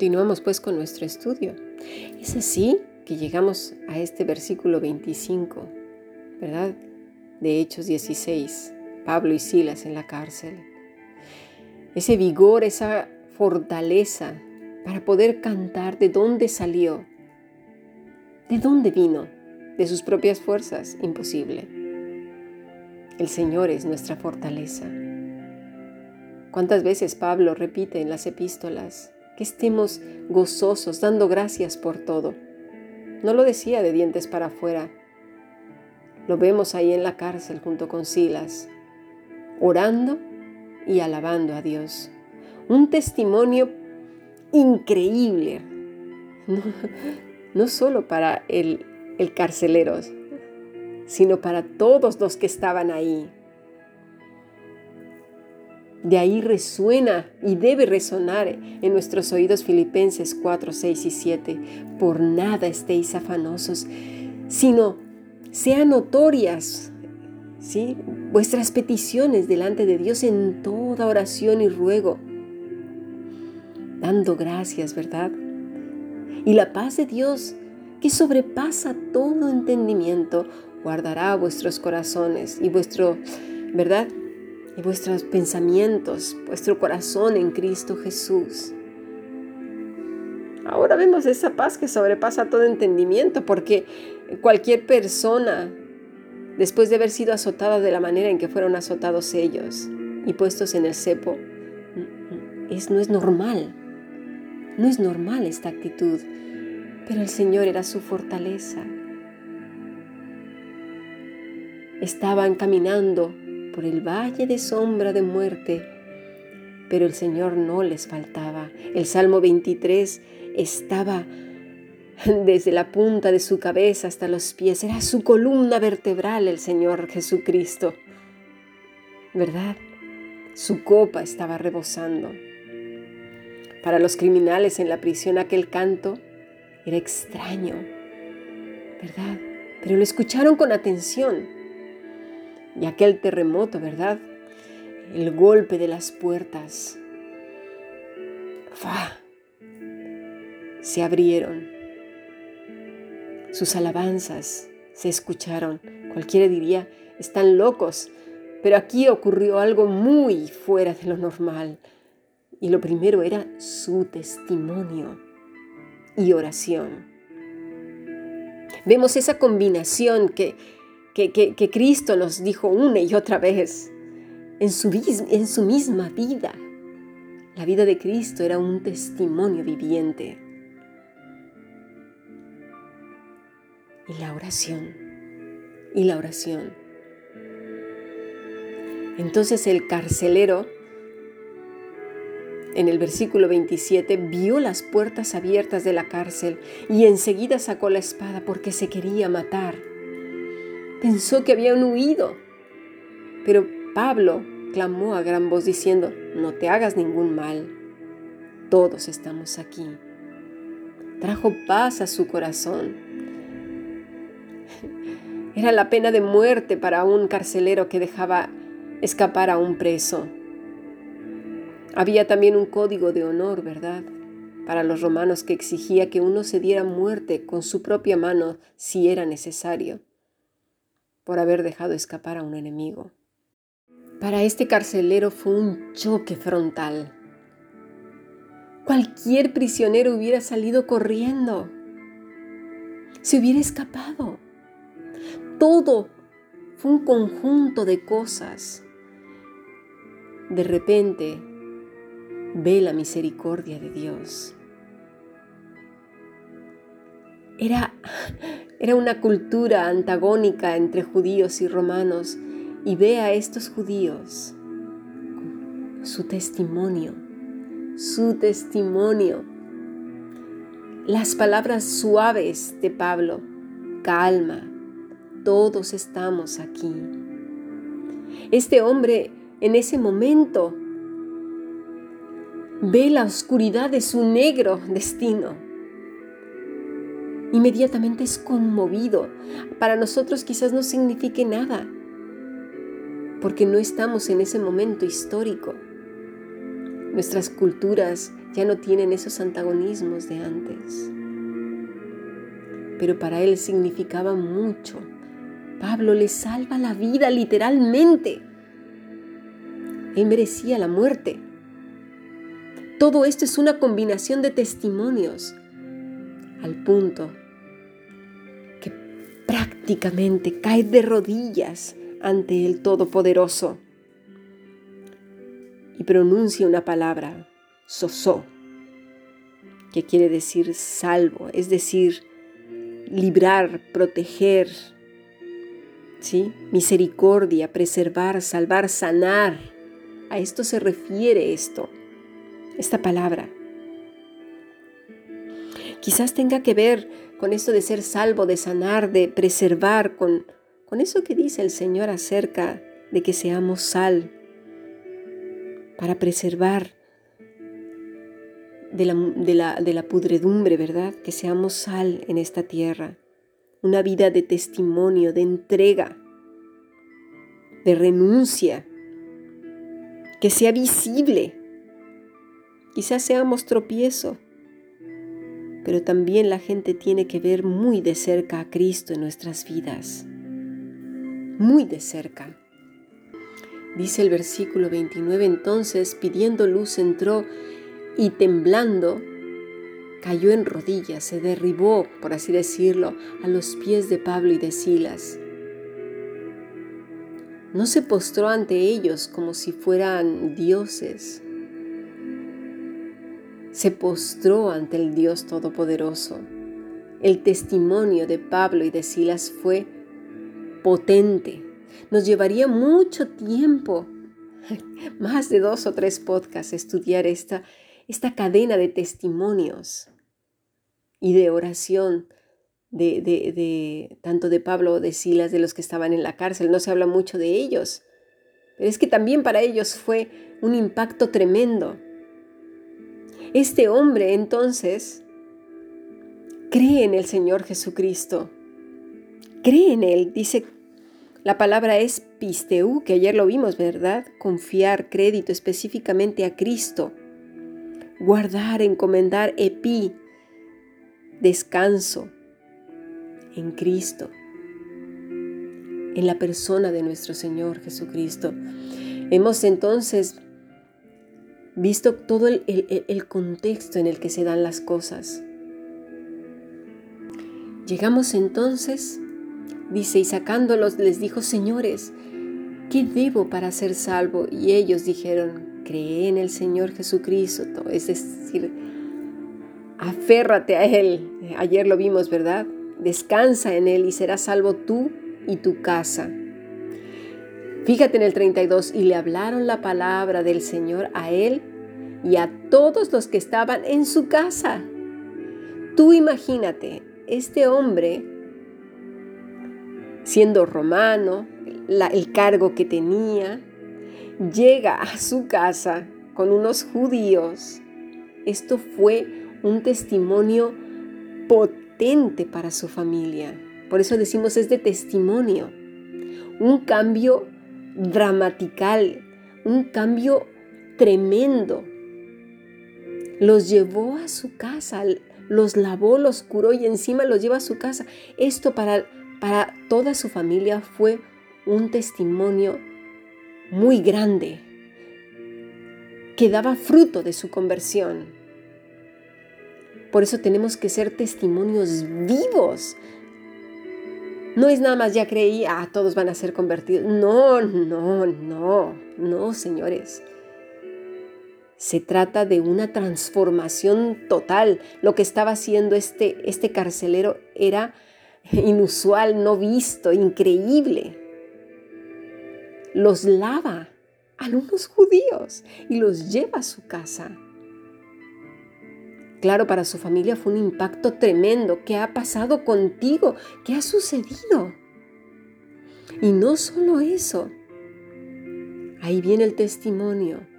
Continuamos pues con nuestro estudio. Es así que llegamos a este versículo 25, ¿verdad? De Hechos 16, Pablo y Silas en la cárcel. Ese vigor, esa fortaleza para poder cantar de dónde salió, de dónde vino, de sus propias fuerzas, imposible. El Señor es nuestra fortaleza. ¿Cuántas veces Pablo repite en las epístolas que estemos gozosos, dando gracias por todo? No lo decía de dientes para afuera. Lo vemos ahí en la cárcel junto con Silas, orando y alabando a Dios. Un testimonio increíble, no, solo para el, el carcelero, sino para todos los que estaban ahí. De ahí resuena y debe resonar en nuestros oídos Filipenses 4, 6 y 7. Por nada estéis afanosos, sino sean notorias ¿sí? vuestras peticiones delante de Dios en toda oración y ruego, dando gracias, ¿verdad? Y la paz de Dios, que sobrepasa todo entendimiento, guardará vuestros corazones y vuestro, ¿verdad? Y vuestros pensamientos, vuestro corazón en Cristo Jesús. Ahora vemos esa paz que sobrepasa todo entendimiento, porque cualquier persona, después de haber sido azotada de la manera en que fueron azotados ellos y puestos en el cepo, es, no es normal. No es normal esta actitud, pero el Señor era su fortaleza. Estaban caminando por el valle de sombra de muerte, pero el Señor no les faltaba. El Salmo 23 estaba desde la punta de su cabeza hasta los pies. Era su columna vertebral el Señor Jesucristo. ¿Verdad? Su copa estaba rebosando. Para los criminales en la prisión aquel canto era extraño, ¿verdad? Pero lo escucharon con atención y aquel terremoto, ¿verdad? El golpe de las puertas. ¡Fa! Se abrieron. Sus alabanzas se escucharon. Cualquiera diría, están locos. Pero aquí ocurrió algo muy fuera de lo normal. Y lo primero era su testimonio y oración. Vemos esa combinación que que, Cristo nos dijo una y otra vez en su, en su misma vida. La vida de Cristo era un testimonio viviente. Y la oración, y la oración. Entonces el carcelero, en el versículo 27, vio las puertas abiertas de la cárcel y enseguida sacó la espada porque se quería matar pensó que habían huido. Pero Pablo clamó a gran voz diciendo, no te hagas ningún mal, todos estamos aquí. Trajo paz a su corazón. Era la pena de muerte para un carcelero que dejaba escapar a un preso. Había también un código de honor, ¿verdad? Para los romanos que exigía que uno se diera muerte con su propia mano si era necesario por haber dejado escapar a un enemigo. Para este carcelero fue un choque frontal. Cualquier prisionero hubiera salido corriendo, se hubiera escapado. Todo fue un conjunto de cosas. De repente ve la misericordia de Dios. Era era una cultura antagónica entre judíos y romanos y ve a estos judíos su testimonio, su testimonio. Las palabras suaves de Pablo, calma, todos estamos aquí. Este hombre en ese momento ve la oscuridad de su negro destino inmediatamente es conmovido. Para nosotros quizás no signifique nada, porque no estamos en ese momento histórico. Nuestras culturas ya no tienen esos antagonismos de antes. Pero para él significaba mucho. Pablo le salva la vida literalmente. Él merecía la muerte. Todo esto es una combinación de testimonios al punto prácticamente cae de rodillas ante el Todopoderoso y pronuncia una palabra, sosó, que quiere decir salvo, es decir, librar, proteger, ¿sí? misericordia, preservar, salvar, sanar. A esto se refiere esto, esta palabra. Quizás tenga que ver con esto de ser salvo, de sanar, de preservar, con, con eso que dice el Señor acerca de que seamos sal, para preservar de la, de, la, de la, pudredumbre, ¿verdad? Que seamos sal en esta tierra. Una vida de testimonio, de entrega, de renuncia, que sea visible. Quizás seamos tropiezo, pero también la gente tiene que ver muy de cerca a Cristo en nuestras vidas. Muy de cerca. Dice el versículo 29, entonces pidiendo luz entró y temblando cayó en rodillas, se derribó, por así decirlo, a los pies de Pablo y de Silas. No se postró ante ellos como si fueran dioses. Se postró ante el Dios Todopoderoso. El testimonio de Pablo y de Silas fue potente, nos llevaría mucho tiempo, más de dos o tres podcasts, estudiar esta, esta cadena de testimonios y de oración de, tanto de Pablo o de Silas, de los que estaban en la cárcel. No se habla mucho de ellos, pero es que también para ellos fue un impacto tremendo. Este hombre entonces cree en el Señor Jesucristo, cree en Él, dice la palabra es pisteu, que ayer lo vimos, ¿verdad? Confiar, crédito específicamente a Cristo. Guardar, encomendar, epi, descanso en Cristo, en la persona de nuestro Señor Jesucristo. Hemos entonces visto todo el, el, contexto en el que se dan las cosas. Llegamos entonces Dice, y sacándolos les dijo, señores, ¿qué debo para ser salvo? Y ellos dijeron, cree en el Señor Jesucristo, es decir, aférrate a Él. Ayer lo vimos, ¿verdad? Descansa en Él y serás salvo tú y tu casa. Fíjate en el 32, y le hablaron la palabra del Señor a Él y a todos los que estaban en su casa. Tú imagínate, este hombre siendo romano, el cargo que tenía, llega a su casa con unos judíos. Esto fue un testimonio potente para su familia. Por eso decimos es de testimonio. Un cambio dramatical, un cambio tremendo. Los llevó a su casa, los lavó, los curó y encima los lleva a su casa. Esto para para toda su familia fue un testimonio muy grande que daba fruto de su conversión. Por eso tenemos que ser testimonios vivos. No es nada más ya creí, ah, todos van a ser convertidos. No, no, no, no, señores. Se trata de una transformación total. Lo que estaba haciendo este, este carcelero era inusual, no visto, increíble. Los lava a unos judíos y los lleva a su casa. Claro, para su familia fue un impacto tremendo. ¿Qué ha pasado contigo? ¿Qué ha sucedido? Y no solo eso. Ahí viene el testimonio.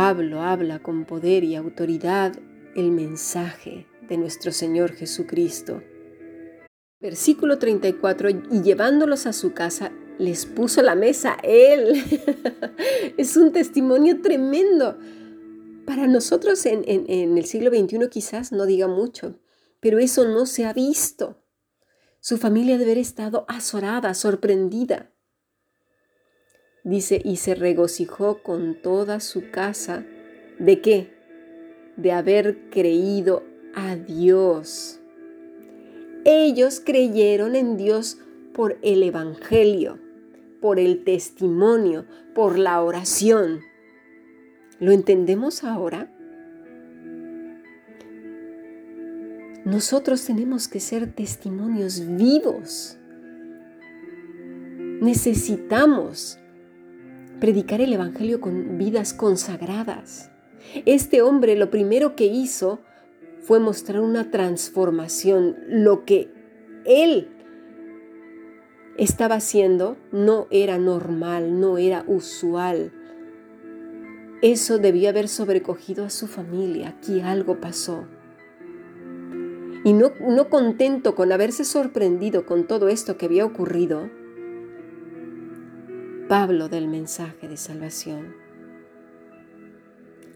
Pablo habla con poder y autoridad el mensaje de nuestro Señor Jesucristo. Versículo 34, y llevándolos a su casa, les puso la mesa Él. es un testimonio tremendo. Para nosotros en, el siglo XXI quizás no diga mucho, pero eso no se ha visto. Su familia debe haber estado azorada, sorprendida. Dice, y se regocijó con toda su casa. ¿De qué? De haber creído a Dios. Ellos creyeron en Dios por el Evangelio por el testimonio, por la oración. ¿Lo entendemos ahora? Nosotros tenemos que ser testimonios vivos. Necesitamos predicar el Evangelio con vidas consagradas. Este hombre lo primero que hizo fue mostrar una transformación, lo que él estaba haciendo no era normal, no era usual. Eso debía haber sobrecogido a su familia. Aquí algo pasó. Y no, no contento con haberse sorprendido con todo esto que había ocurrido, Pablo del mensaje de salvación.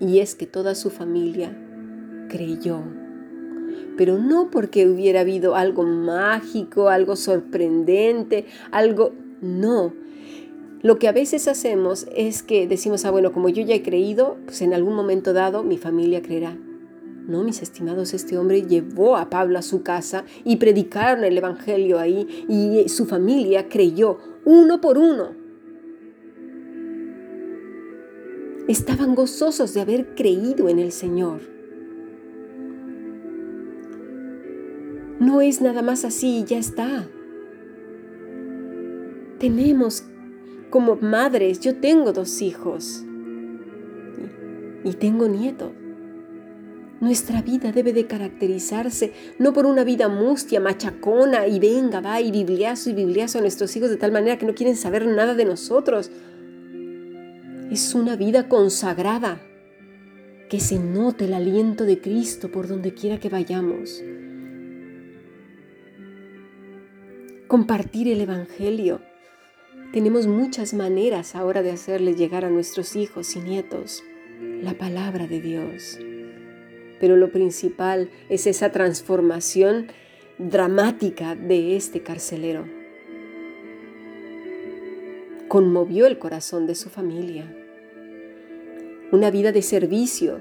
Y es que toda su familia creyó pero no porque hubiera habido algo mágico, algo sorprendente, algo... No. Lo que a veces hacemos es que decimos, ah, bueno, como yo ya he creído, pues en algún momento dado mi familia creerá. No, mis estimados, este hombre llevó a Pablo a su casa y predicaron el Evangelio ahí y su familia creyó uno por uno. Estaban gozosos de haber creído en el Señor. No es nada más así y ya está. Tenemos como madres, yo tengo dos hijos y tengo nietos. Nuestra vida debe de caracterizarse no por una vida mustia, machacona y venga, va y bibliazo y bibliazo a nuestros hijos de tal manera que no quieren saber nada de nosotros. Es una vida consagrada, que se note el aliento de Cristo por donde quiera que vayamos. compartir el Evangelio. Tenemos muchas maneras ahora de hacerle llegar a nuestros hijos y nietos la palabra de Dios. Pero lo principal es esa transformación dramática de este carcelero. Conmovió el corazón de su familia. Una vida de servicio.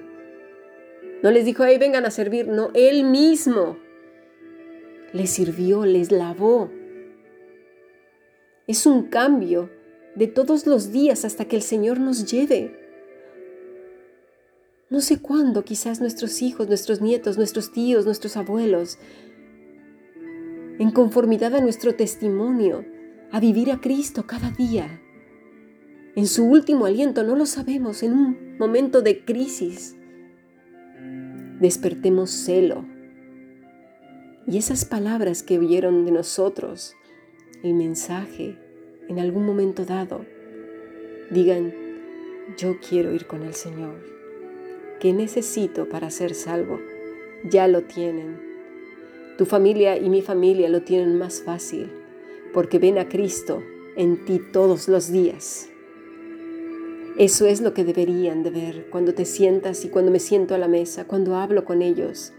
No les dijo, ahí vengan a servir, no, él mismo les sirvió, les lavó, es un cambio de todos los días hasta que el Señor nos lleve. No sé cuándo quizás nuestros hijos, nuestros nietos, nuestros tíos, nuestros abuelos, en conformidad a nuestro testimonio, a vivir a Cristo cada día. En su último aliento, no lo sabemos, en un momento de crisis, despertemos celo. Y esas palabras que oyeron de nosotros, el mensaje en algún momento dado, digan, yo quiero ir con el Señor. ¿Qué necesito para ser salvo? Ya lo tienen. Tu familia y mi familia lo tienen más fácil porque ven a Cristo en ti todos los días. Eso es lo que deberían de ver cuando te sientas y cuando me siento a la mesa, cuando hablo con ellos.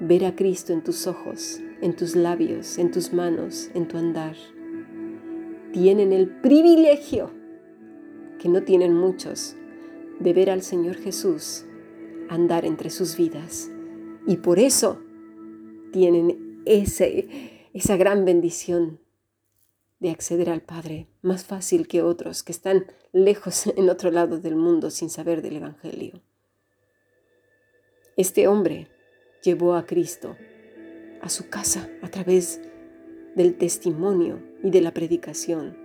Ver a Cristo en tus ojos, en tus labios, en tus manos, en tu andar. Tienen el privilegio, que no tienen muchos, de ver al Señor Jesús andar entre sus vidas. Y por eso tienen ese, esa gran bendición de acceder al Padre, más fácil que otros que están lejos en otro lado del mundo sin saber del Evangelio. Este hombre llevó a Cristo a su casa a través del testimonio y de la predicación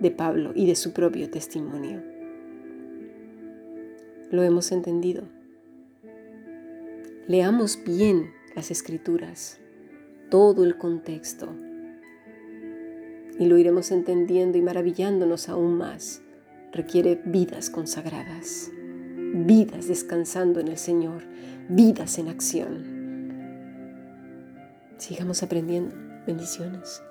de Pablo y de su propio testimonio. Lo hemos entendido. Leamos bien las escrituras, todo el contexto, y lo iremos entendiendo y maravillándonos aún más. Requiere vidas consagradas, vidas descansando en el Señor, vidas en acción. Sigamos aprendiendo. Bendiciones.